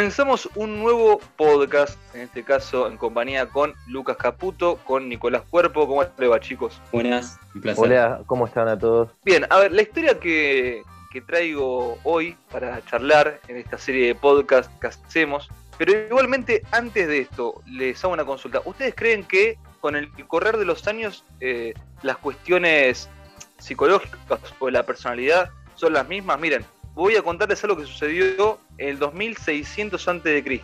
Comenzamos un nuevo podcast, en este caso en compañía con Lucas Caputo, con Nicolás Cuerpo. ¿Cómo le va, chicos? Buenas, un placer. Hola, ¿cómo están a todos? Bien, a ver, la historia que, que traigo hoy para charlar en esta serie de podcast que hacemos, pero igualmente antes de esto, les hago una consulta. ¿Ustedes creen que con el correr de los años eh, las cuestiones psicológicas o la personalidad son las mismas? Miren, voy a contarles algo que sucedió en el 2600 a.C.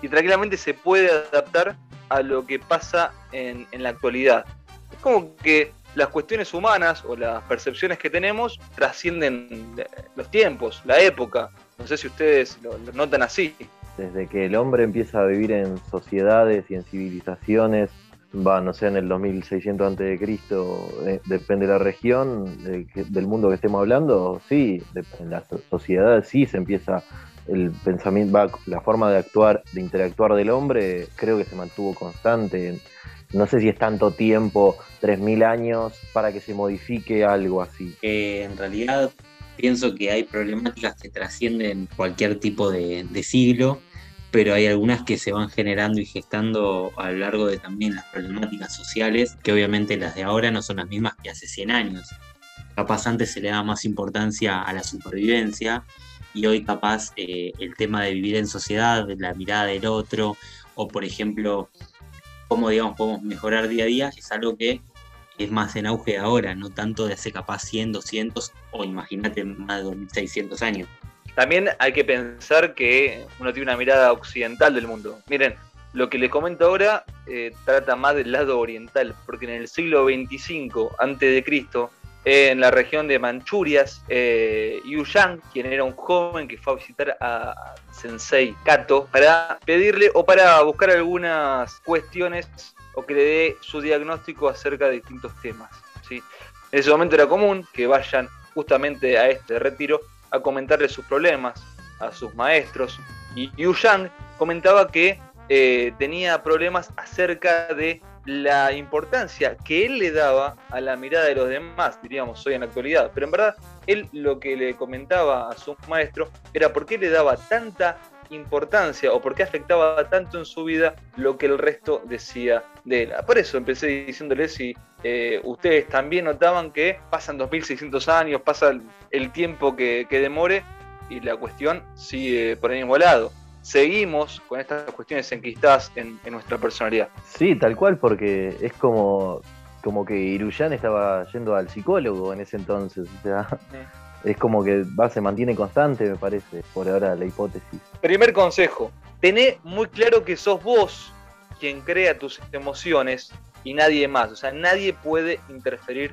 y tranquilamente se puede adaptar a lo que pasa en, la actualidad. Es como que las cuestiones humanas o las percepciones que tenemos trascienden los tiempos, la época. No sé si ustedes lo notan así. Desde que el hombre empieza a vivir en sociedades y en civilizaciones, va, no sé, en el 2600 antes de Cristo, eh, depende de la región, del mundo que estemos hablando, sí, de- en las sociedades sí se empieza el pensamiento, la forma de actuar, de interactuar del hombre, creo que se mantuvo constante. No sé si es tanto tiempo, 3.000 años, para que se modifique algo así. Eh, en realidad pienso que hay problemáticas que trascienden cualquier tipo de siglo, pero hay algunas que se van generando y gestando a lo largo de también las problemáticas sociales, que obviamente las de ahora no son las mismas que hace 100 años. Capaz antes se le daba más importancia a la supervivencia y hoy capaz eh, el tema de vivir en sociedad, la mirada del otro, o por ejemplo, cómo digamos podemos mejorar día a día, es algo que es más en auge ahora, no tanto de hace capaz 100, 200 o imagínate más de 2600 años. También hay que pensar que uno tiene una mirada occidental del mundo. Miren, lo que les comento ahora eh, trata más del lado oriental, porque en el siglo 25 a.C., en la región de Manchurias, eh, Yu Yang, quien era un joven que fue a visitar a Sensei Kato para pedirle o para buscar algunas cuestiones o que le dé su diagnóstico acerca de distintos temas. ¿sí? En ese momento era común que vayan justamente a este retiro a comentarle sus problemas a sus maestros. Y Yu Yang comentaba que eh, tenía problemas acerca de la importancia que él le daba a la mirada de los demás, diríamos hoy en la actualidad. Pero en verdad, él lo que le comentaba a su maestro era por qué le daba tanta importancia o por qué afectaba tanto en su vida lo que el resto decía de él. Por eso empecé diciéndole si eh, ustedes también notaban que pasan 2600 años, pasa el, el tiempo que, que, demore y la cuestión sigue por el mismo lado. Seguimos con estas cuestiones enquistadas en, en nuestra personalidad. Sí, tal cual, porque es como, como que Iruyan estaba yendo al psicólogo en ese entonces. O sea, sí. es como que va, se mantiene constante, me parece, por ahora la hipótesis. Primer consejo, tené muy claro que sos vos quien crea tus emociones y nadie más. O sea, nadie puede interferir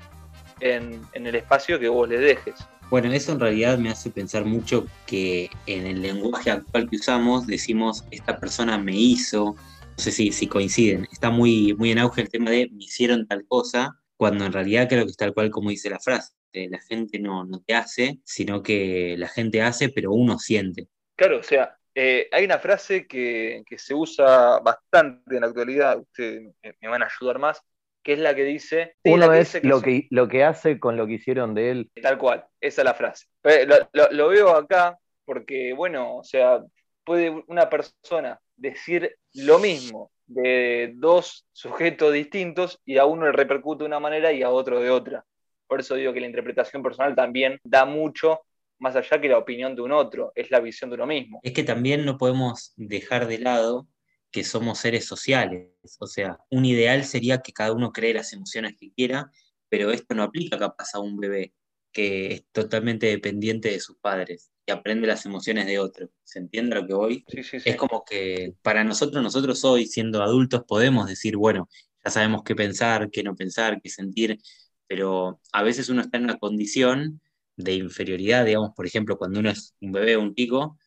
en, en, el espacio que vos le dejes. Bueno, eso en realidad me hace pensar mucho que en el lenguaje actual que usamos decimos esta persona me hizo, no sé si, si coinciden, está muy, muy en auge el tema de me hicieron tal cosa, cuando en realidad creo que es tal cual como dice la frase, la gente no, no te hace, sino que la gente hace, pero uno siente. Claro, o sea, eh, hay una frase que, que, se usa bastante en la actualidad, ustedes me van a ayudar más, que es la que dice... Uno que es dice que lo, son- que, lo que hace con lo que hicieron de él. Tal cual, esa es la frase. Eh, Lo, lo- lo veo acá porque, bueno, o sea, puede una persona decir lo mismo de dos sujetos distintos y a uno le repercute de una manera y a otro de otra. Por eso digo que la interpretación personal también da mucho más allá que la opinión de un otro, es la visión de uno mismo. Es que también no podemos dejar de lado que somos seres sociales. O sea, un ideal sería que cada uno cree las emociones que quiera, pero esto no aplica capaz a un bebé que es totalmente dependiente de sus padres y aprende las emociones de otro. ¿Se entiende lo que voy? Sí, sí, sí. Es como que para nosotros, nosotros hoy, siendo adultos, podemos decir, bueno, ya sabemos qué pensar, qué no pensar, qué sentir, pero a veces uno está en una condición de inferioridad, digamos, por ejemplo, cuando uno es un bebé o un chico,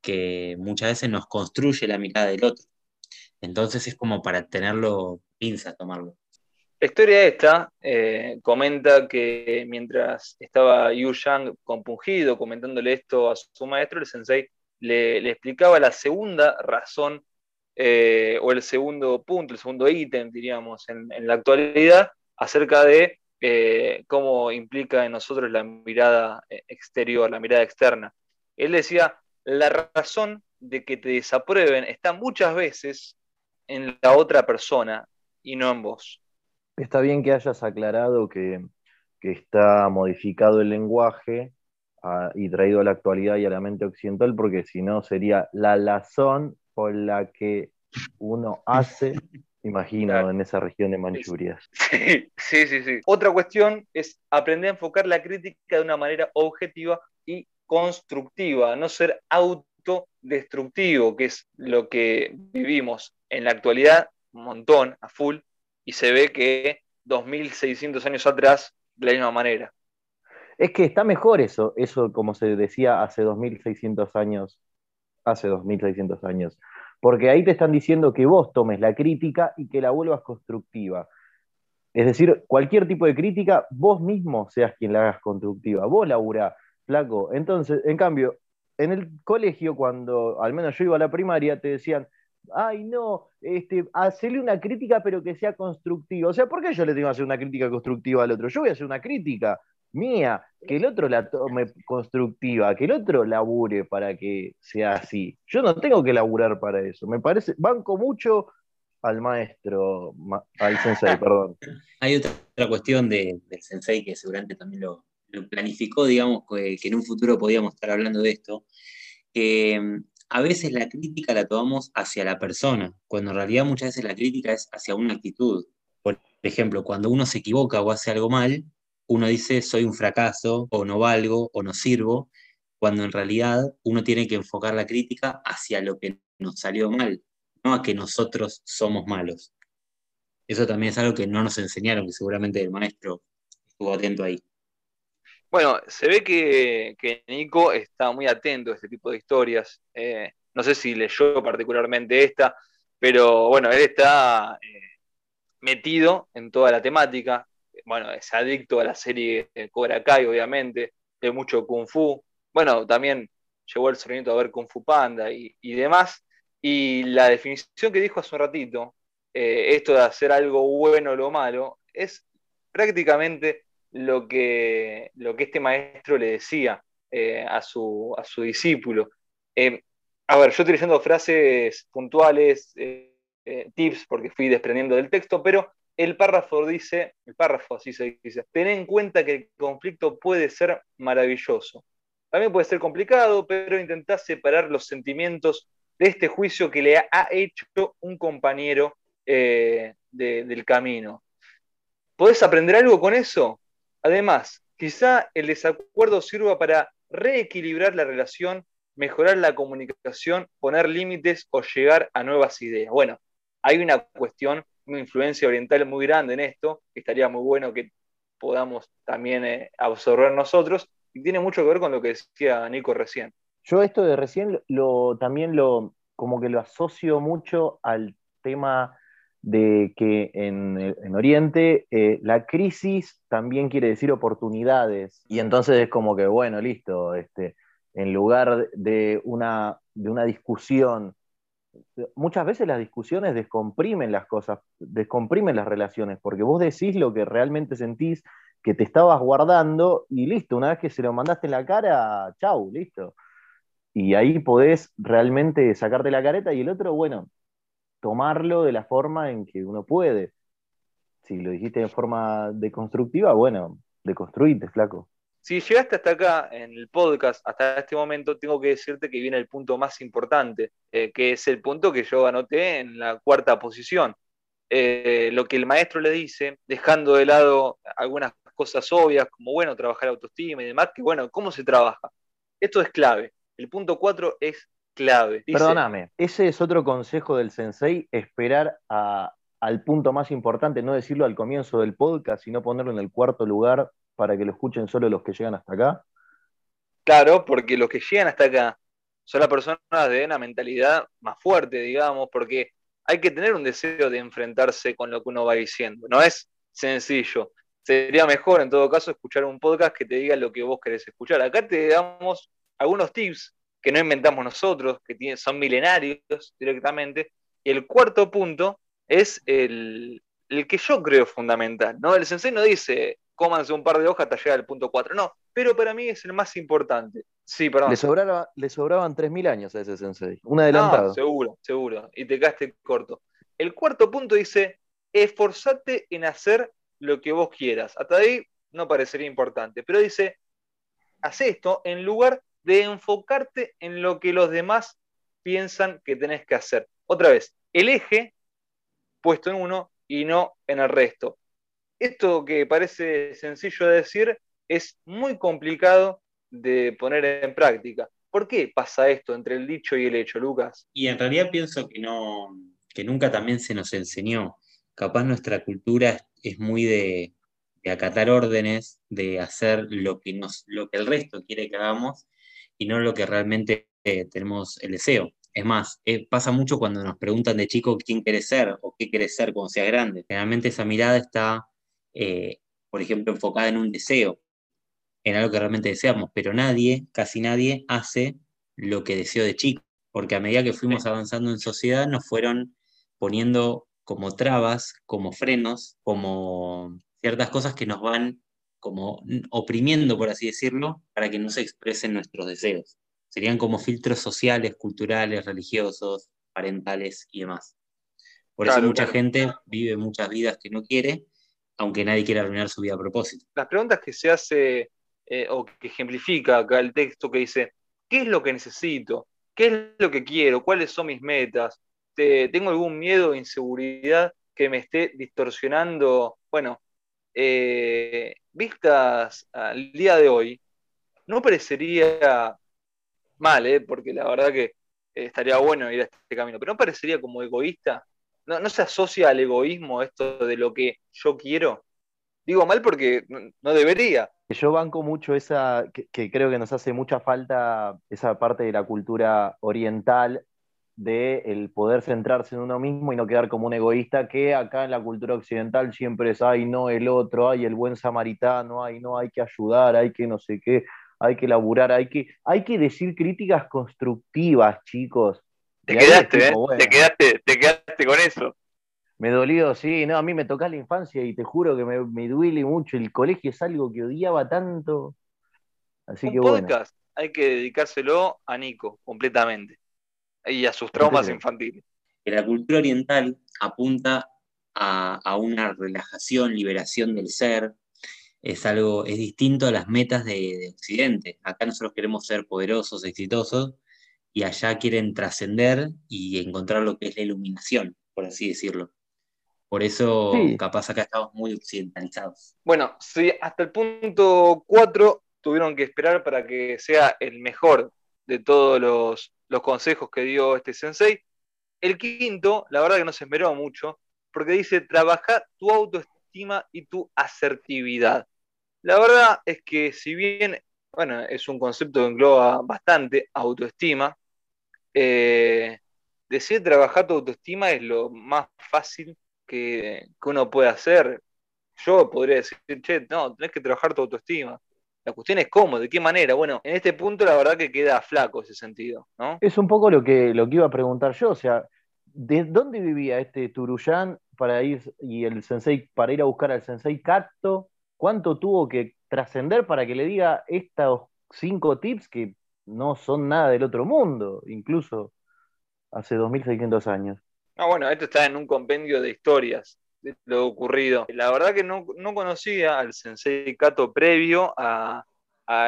que muchas veces nos construye la mirada del otro. Entonces es como para tenerlo pinza, tomarlo. La historia esta eh, comenta que mientras estaba Yu Yang compungido comentándole esto a su maestro, el sensei le, explicaba la segunda razón eh, o el segundo punto, el segundo ítem, diríamos, en la actualidad acerca de eh, cómo implica en nosotros la mirada eh, exterior, la mirada externa. Él decía, la razón de que te desaprueben está muchas veces en la otra persona y no en vos. Está bien que hayas aclarado que, está modificado el lenguaje ah, y traído a la actualidad y a la mente occidental, porque si no sería la razón por la que uno hace, imagino, en esa región de Manchuria. Sí, sí, sí, sí. Otra cuestión es aprender a enfocar la crítica de una manera objetiva y constructiva, no ser autodestructivo, que es lo que vivimos en la actualidad un montón, a full, y se ve que 2.600 años atrás de la misma manera. Es que está mejor eso, eso como se decía hace 2.600 años, hace 2.600 años, porque ahí te están diciendo que vos tomes la crítica y que la vuelvas constructiva. Es decir, cualquier tipo de crítica, vos mismo seas quien la hagas constructiva, vos laburá, flaco. Entonces, en cambio, en el colegio, cuando al menos yo iba a la primaria, te decían, ay no, este, hacerle una crítica pero que sea constructiva. O sea, ¿por qué yo le tengo que hacer una crítica constructiva al otro? Yo voy a hacer una crítica mía, que el otro la tome constructiva, que el otro labure para que sea así. Yo no tengo que laburar para eso. Me parece, banco mucho al maestro, al sensei, perdón. Hay otra, cuestión del sensei que seguramente también lo, planificó, digamos, que, que, en un futuro podíamos estar hablando de esto, que a veces la crítica la tomamos hacia la persona, cuando en realidad muchas veces la crítica es hacia una actitud. Por ejemplo, cuando uno se equivoca o hace algo mal, uno dice soy un fracaso, o no valgo, o no sirvo, cuando en realidad uno tiene que enfocar la crítica hacia lo que nos salió mal, no a que nosotros somos malos. Eso también es algo que no nos enseñaron, que seguramente el maestro estuvo atento ahí. Bueno, se ve que, Nico está muy atento a este tipo de historias. Eh, no sé si leyó particularmente esta, pero bueno, él está eh, metido en toda la temática. Bueno, es adicto a la serie Cobra Kai, obviamente, de mucho Kung Fu. Bueno, también llegó el sonido a ver Kung Fu Panda y, demás. Y la definición que dijo hace un ratito, eh, esto de hacer algo bueno o lo malo, es prácticamente lo que, lo que este maestro le decía eh, a, su, a, su, discípulo. Eh, a ver, yo utilizando frases puntuales, tips, porque fui desprendiendo del texto, pero el párrafo dice, el párrafo así se dice, ten en cuenta que el conflicto puede ser maravilloso. También puede ser complicado, pero intentá separar los sentimientos de este juicio que le ha hecho un compañero del camino. ¿Podés aprender algo con eso? Además, quizá el desacuerdo sirva para reequilibrar la relación, mejorar la comunicación, poner límites o llegar a nuevas ideas. Bueno, hay una cuestión, una influencia oriental muy grande en esto, que estaría muy bueno que podamos también eh, absorber nosotros, y tiene mucho que ver con lo que decía Nico recién. Yo esto de recién lo, también lo, como que lo asocio mucho al tema de que en, Oriente eh, la crisis también quiere decir oportunidades. Y entonces es como que, bueno, listo, este, en lugar de una, de una discusión, muchas veces las discusiones descomprimen las cosas, descomprimen las relaciones, porque vos decís lo que realmente sentís que te estabas guardando y listo, una vez que se lo mandaste en la cara, chau, listo. Y ahí podés realmente sacarte la careta y el otro, bueno, tomarlo de la forma en que uno puede. Si lo dijiste de forma deconstructiva, bueno, deconstruite, flaco. Si llegaste hasta acá en el podcast, hasta este momento, tengo que decirte que viene el punto más importante, eh, que es el punto que yo anoté en la cuarta posición. Eh, lo que el maestro le dice, dejando de lado algunas cosas obvias, como bueno, trabajar autoestima y demás, que bueno, ¿cómo se trabaja? Esto es clave. El punto cuatro es clave. Perdóname, ese es otro consejo del sensei, esperar al punto más importante, no decirlo al comienzo del podcast, sino ponerlo en el cuarto lugar para que lo escuchen solo los que llegan hasta acá. Claro, porque los que llegan hasta acá son las personas de una mentalidad más fuerte, digamos, porque hay que tener un deseo de enfrentarse con lo que uno va diciendo. No es sencillo. Sería mejor, en todo caso, escuchar un podcast que te diga lo que vos querés escuchar. Acá te damos algunos tips que no inventamos nosotros, que son milenarios directamente. Y el cuarto punto es el, que yo creo fundamental. ¿no? El sensei no dice, cómanse un par de hojas hasta llegar al punto 4, no, pero para mí es el más importante. Sí, perdón. Le, sobraba, le sobraban 3.000 años a ese sensei. Un adelantado. seguro, seguro. Y te quedaste corto. El cuarto punto dice, esforzate en hacer lo que vos quieras. Hasta ahí no parecería importante, pero dice, haz esto en lugar de enfocarte en lo que los demás piensan que tenés que hacer. Otra vez, el eje puesto en uno y no en el resto. Esto que parece sencillo de decir es muy complicado de poner en práctica. ¿Por qué pasa esto entre el dicho y el hecho, Lucas? Y en realidad pienso que no, que nunca también se nos enseñó. Capaz nuestra cultura es muy de, acatar órdenes, de hacer lo que, nos, lo que el resto quiere que hagamos y no lo que realmente eh, tenemos el deseo. Es más, eh, pasa mucho cuando nos preguntan de chico quién quieres ser o qué quieres ser cuando seas grande. Generalmente esa mirada está, eh, por ejemplo, enfocada en un deseo, en algo que realmente deseamos, pero nadie, casi nadie, hace lo que deseó de chico, porque a medida que fuimos avanzando en sociedad nos fueron poniendo como trabas, como frenos, como ciertas cosas que nos van como oprimiendo, por así decirlo, para que no se expresen nuestros deseos. Serían como filtros sociales, culturales, religiosos, parentales y demás. Por eso mucha gente vive muchas vidas que no quiere, aunque nadie quiera arruinar su vida a propósito. Las preguntas que se hace eh, o que ejemplifica acá el texto que dice, ¿qué es lo que necesito? ¿Qué es lo que quiero? ¿Cuáles son mis metas? ¿Tengo algún miedo o inseguridad que me esté distorsionando? Bueno, eh, vistas al día de hoy, no parecería mal, ¿eh? porque la verdad que estaría bueno ir a este camino, pero no parecería como egoísta. No, se asocia al egoísmo esto de lo que yo quiero. Digo mal porque no debería. Yo banco mucho esa, que, creo que nos hace mucha falta esa parte de la cultura oriental de el poder centrarse en uno mismo y no quedar como un egoísta, que acá en la cultura occidental siempre es, ay, no, el otro, ay, el buen samaritano, ay, no, hay que ayudar, hay que no sé qué hay que laburar, hay que, hay que decir críticas constructivas, chicos. Te quedaste, ¿eh? te quedaste, te quedaste con eso. Me dolió, sí, no, a mí me toca la infancia y te juro que me, duele mucho. El colegio es algo que odiaba tanto. Así Un que podcast hay que dedicárselo a Nico completamente y a sus traumas infantiles. La cultura oriental apunta a, a, una relajación, liberación del ser, es algo, es distinto a las metas de, Occidente. Acá nosotros queremos ser poderosos, exitosos, y allá quieren trascender y encontrar lo que es la iluminación, por así decirlo. Por eso, capaz acá estamos muy occidentalizados. Bueno, sí, hasta el punto 4 tuvieron que esperar para que sea el mejor de todos los, los consejos que dio este sensei. El quinto, la verdad que no se esmeró mucho, porque dice, trabaja tu autoestima y tu asertividad. La verdad es que si bien, bueno, es un concepto que engloba bastante autoestima, eh, decir trabajar tu autoestima es lo más fácil que, uno puede hacer. Yo podría decir, che, no, tenés que trabajar tu autoestima. La cuestión es cómo, de qué manera. Bueno, en este punto la verdad que queda flaco ese sentido, ¿no? Es un poco lo que, lo que iba a preguntar yo, o sea, ¿de dónde vivía este Turuyán para ir y el sensei para ir a buscar al sensei Kato cuánto tuvo que trascender para que le diga estos cinco tips que no son nada del otro mundo, incluso hace 2600 años. Ah, bueno, esto está en un compendio de historias de lo ocurrido. La verdad que no, conocía al Sensei Kato previo a,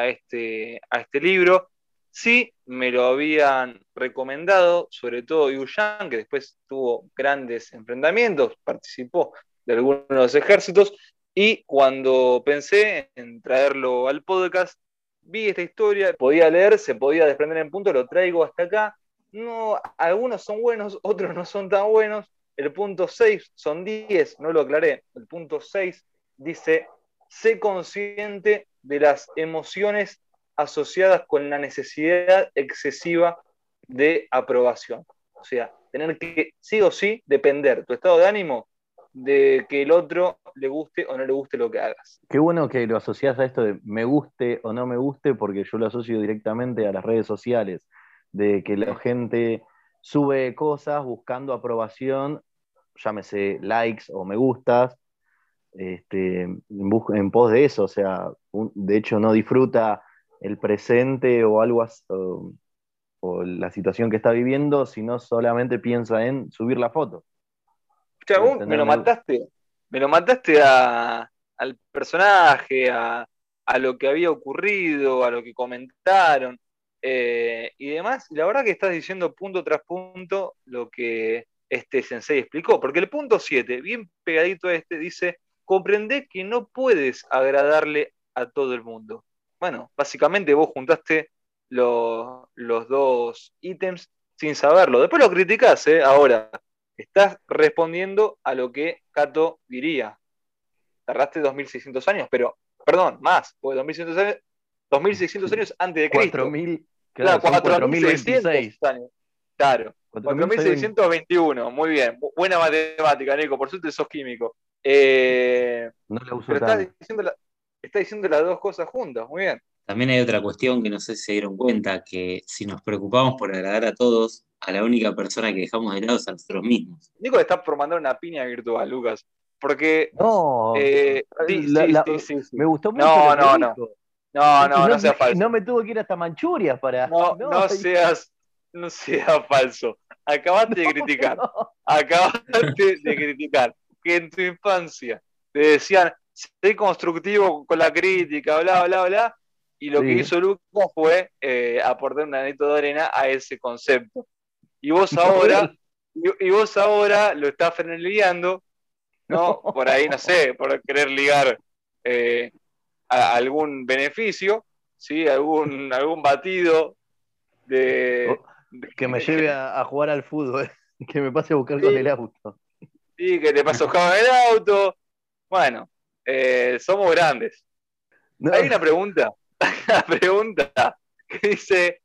este, a este libro. Sí, me lo habían recomendado, sobre todo Yuyan, que después tuvo grandes enfrentamientos, participó de algunos de los ejércitos, y cuando pensé en traerlo al podcast, vi esta historia, podía leer, se podía desprender en punto, lo traigo hasta acá. No, algunos son buenos, otros no son tan buenos. El punto 6 son 10, no lo aclaré. El punto 6 dice, sé consciente de las emociones asociadas con la necesidad excesiva de aprobación. O sea, tener que sí o sí depender tu estado de ánimo de que el otro le guste o no le guste lo que hagas. Qué bueno que lo asocias a esto de me guste o no me guste, porque yo lo asocio directamente a las redes sociales, de que la gente sube cosas buscando aprobación, llámese likes o me gustas, este, en, pos de eso, o sea, de hecho no disfruta el presente o algo así, o, o la situación que está viviendo, sino solamente piensa en subir la foto. Me lo mataste. Me lo mataste a- al personaje, a, a lo que había ocurrido, a lo que comentaron eh, y demás. La verdad que estás diciendo punto tras punto lo que este sensei explicó. Porque el punto 7, bien pegadito a este, dice: comprende que no puedes agradarle a todo el mundo. Bueno, básicamente vos juntaste los, los dos ítems sin saberlo. Después lo criticás, ¿eh? Ahora, estás respondiendo a lo que Cato diría. Tardaste 2600 años, pero, perdón, más, porque 2600 años, 2600 años antes de Cristo. 4000, Claro, claro, son 4600 4026. años. Claro, 4621, muy bien. Bu- Buena matemática, Nico, por suerte sos químico. Eh, No la uso pero estás tanto. diciendo, la- estás diciendo las dos cosas juntas, muy bien. También hay otra cuestión que no sé si se dieron cuenta, que si nos preocupamos por agradar a todos, a la única persona que dejamos de lado es a nosotros mismos. Nico está por mandar una piña virtual, Lucas. Porque. No, eh, sí, la- sí, la- sí, sí, sí. me gustó mucho. No, no, no. No, no, Y no sea falso. No me tuvo que ir hasta Manchuria para. No, no seas, no seas falso. Acabaste de criticar. no. Acabaste de criticar que en tu infancia te decían, sé constructivo con la crítica, bla, bla, bla, y lo Sí. que hizo Lucas fue eh, aportar un granito de arena a ese concepto. Y vos ahora, y, y vos ahora lo estás freneleando, ¿no? Por ahí, no sé, por querer ligar eh, a- algún beneficio, ¿sí? Algún, algún batido de... Que me lleve a, a jugar al fútbol. Que me pase a buscar Sí. con el auto. Sí, que te pasó en el auto. Bueno, eh, somos grandes. No, Hay una pregunta, una pregunta que dice,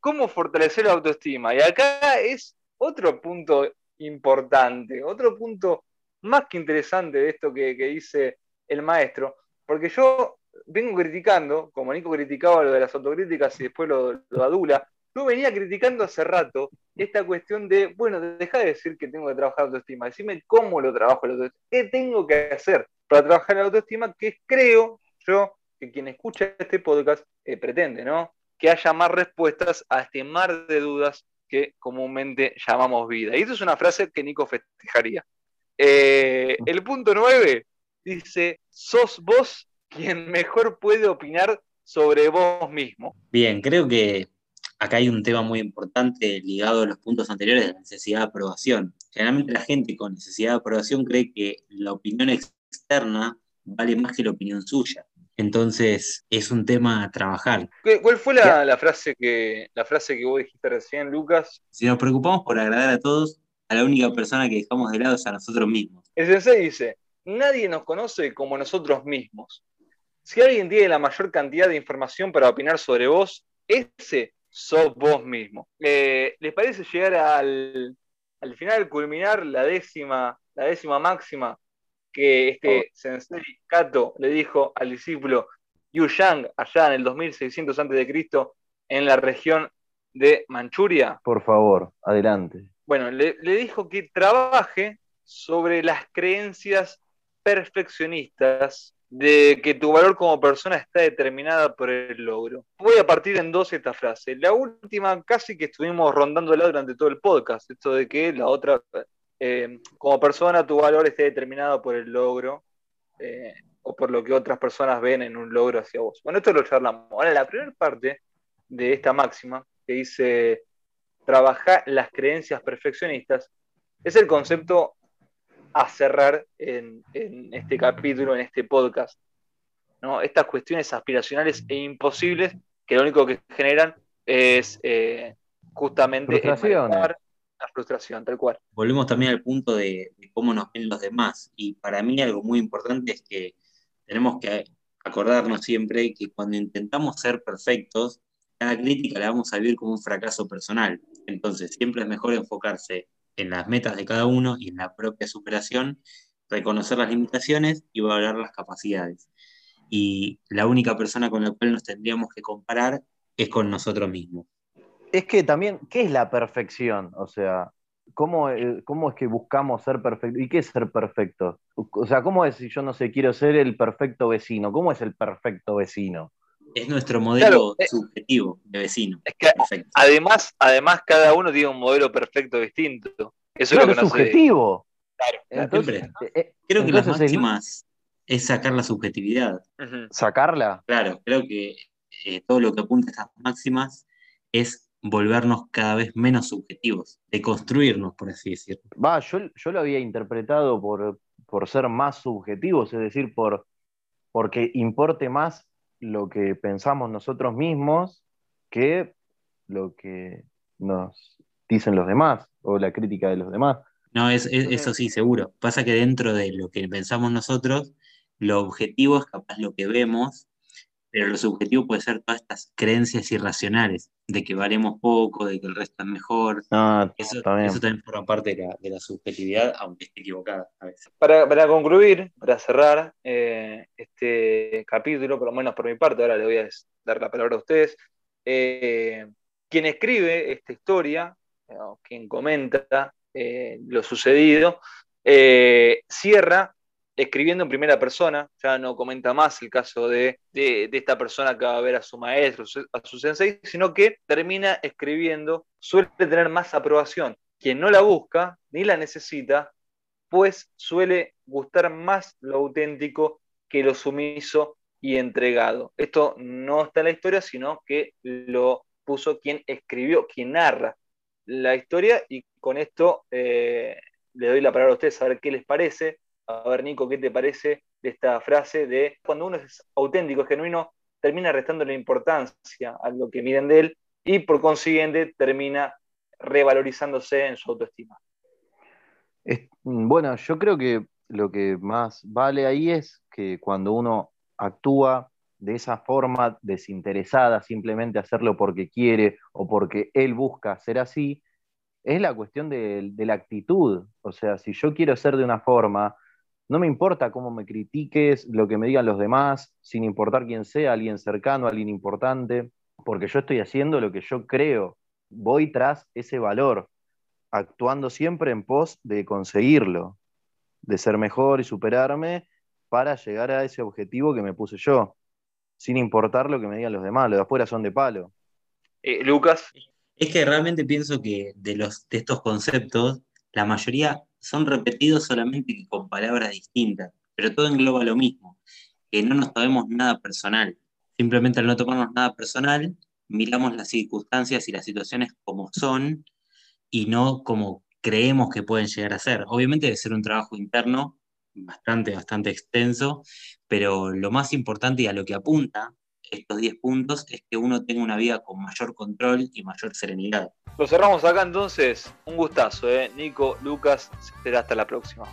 ¿cómo fortalecer la autoestima? Y acá es otro punto importante, otro punto más que interesante de esto que, que dice el maestro, porque yo vengo criticando, como Nico criticaba lo de las autocríticas y después lo, lo adula, yo venía criticando hace rato esta cuestión de, bueno, deja de decir que tengo que trabajar autoestima, decime cómo lo trabajo qué tengo que hacer para trabajar la autoestima, que creo yo que quien escucha este podcast eh, pretende, ¿no? Que haya más respuestas a este mar de dudas que comúnmente llamamos vida. Y esto es una frase que Nico festejaría. Eh, el punto 9 dice, sos vos quien mejor puede opinar sobre vos mismo. Bien, creo que acá hay un tema muy importante ligado a los puntos anteriores de la necesidad de aprobación. Generalmente la gente con necesidad de aprobación cree que la opinión externa vale más que la opinión suya. Entonces es un tema a trabajar. ¿Qué- ¿Cuál fue la, la frase que, la frase que vos dijiste recién, Lucas? Si nos preocupamos por agradar a todos, a la única persona que dejamos de lado es a nosotros mismos. El sensei dice, nadie nos conoce como nosotros mismos. Si alguien tiene la mayor cantidad de información para opinar sobre vos, ese sos vos mismo. Eh, ¿Les parece llegar al, al final, culminar la décima, la décima máxima que este sensei Kato le dijo al discípulo Yu Yang allá en el 2600 a.C. en la región de Manchuria? Por favor, adelante. Bueno, le, le dijo que trabaje sobre las creencias perfeccionistas de que tu valor como persona está determinada por el logro. Voy a partir en dos esta frase. La última casi que estuvimos rondándola durante todo el podcast, esto de que la otra, eh, como persona tu valor esté determinado por el logro eh, o por lo que otras personas ven en un logro hacia vos. Bueno, esto lo charlamos. Ahora, la primera parte de esta máxima que dice trabajar las creencias perfeccionistas es el concepto a cerrar en, en este capítulo, en este podcast. ¿no? Estas cuestiones aspiracionales e imposibles que lo único que generan es eh, justamente el Frustraciones. malestar, la frustración, tal cual. Volvemos también al punto de, de cómo nos ven los demás. Y para mí algo muy importante es que tenemos que acordarnos siempre que cuando intentamos ser perfectos, cada crítica la vamos a vivir como un fracaso personal. Entonces siempre es mejor enfocarse en las metas de cada uno y en la propia superación, reconocer las limitaciones y valorar las capacidades. Y la única persona con la cual nos tendríamos que comparar es con nosotros mismos. Es que también, ¿qué es la perfección? O sea, ¿cómo, eh, cómo es que buscamos ser perfectos? ¿Y qué es ser perfecto? O sea, ¿cómo es si yo no sé, quiero ser el perfecto vecino? ¿Cómo es el perfecto vecino? Es nuestro modelo eh, subjetivo de vecino. Es que además, además, cada uno tiene un modelo perfecto distinto. Eso es lo que no subjetivo. Claro. creo que las máximas es sacar la subjetividad. ¿Sacarla? Claro, creo que eh, todo lo que apunta a estas máximas es volvernos cada vez menos subjetivos, de construirnos, por así decirlo. Va, yo, yo lo había interpretado por, por ser más subjetivos, es decir, por, porque importe más lo que pensamos nosotros mismos que lo que nos dicen los demás o la crítica de los demás. No, es, eso sí, seguro. Pasa que dentro de lo que pensamos nosotros, lo objetivo es capaz lo que vemos, pero lo subjetivo puede ser todas estas creencias irracionales, de que valemos poco, de que el resto es mejor. Ah, eso, también. forma parte de la, subjetividad, aunque esté equivocada a veces. Para, concluir, para cerrar eh, este capítulo, por lo menos por mi parte, ahora le voy a dar la palabra a ustedes. Eh, quien escribe esta historia, quien comenta eh, lo sucedido, cierra escribiendo en primera persona, ya no comenta más el caso de, esta persona que va a ver a su maestro, a su sensei, sino que termina escribiendo, suele tener más aprobación. Quien no la busca ni la necesita, pues suele gustar más lo auténtico que lo sumiso y entregado. Esto no está en la historia, sino que lo puso quien escribió, quien narra la historia, y con esto eh, le doy la palabra a ustedes a ver qué les parece a ver, Nico, ¿qué te parece de esta frase de cuando uno es auténtico, genuino, termina restando la importancia a lo que miren de él y por consiguiente termina revalorizándose en su autoestima? bueno, yo creo que lo que más vale ahí es que cuando uno actúa de esa forma desinteresada, simplemente hacerlo porque quiere o porque él busca ser así, es la cuestión de, la actitud. O sea, si yo quiero ser de una forma, no me importa cómo me critiques, lo que me digan los demás, sin importar quién sea, alguien cercano, alguien importante, porque yo estoy haciendo lo que yo creo. Voy tras ese valor, actuando siempre en pos de conseguirlo, de ser mejor y superarme para llegar a ese objetivo que me puse yo, sin importar lo que me digan los demás, los de afuera son de palo. Eh, Lucas. Es que realmente pienso que de, los, de estos conceptos, la mayoría son repetidos solamente con palabras distintas, pero todo engloba lo mismo, que no nos tomemos nada personal. Simplemente al no tomarnos nada personal, miramos las circunstancias y las situaciones como son y no como creemos que pueden llegar a ser. Obviamente debe ser un trabajo interno bastante, bastante extenso, pero lo más importante y a lo que apunta estos 10 puntos es que uno tenga una vida con mayor control y mayor serenidad. Lo cerramos acá entonces. Un gustazo, ¿eh? Nico, Lucas, será hasta la próxima.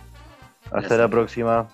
Hasta la próxima.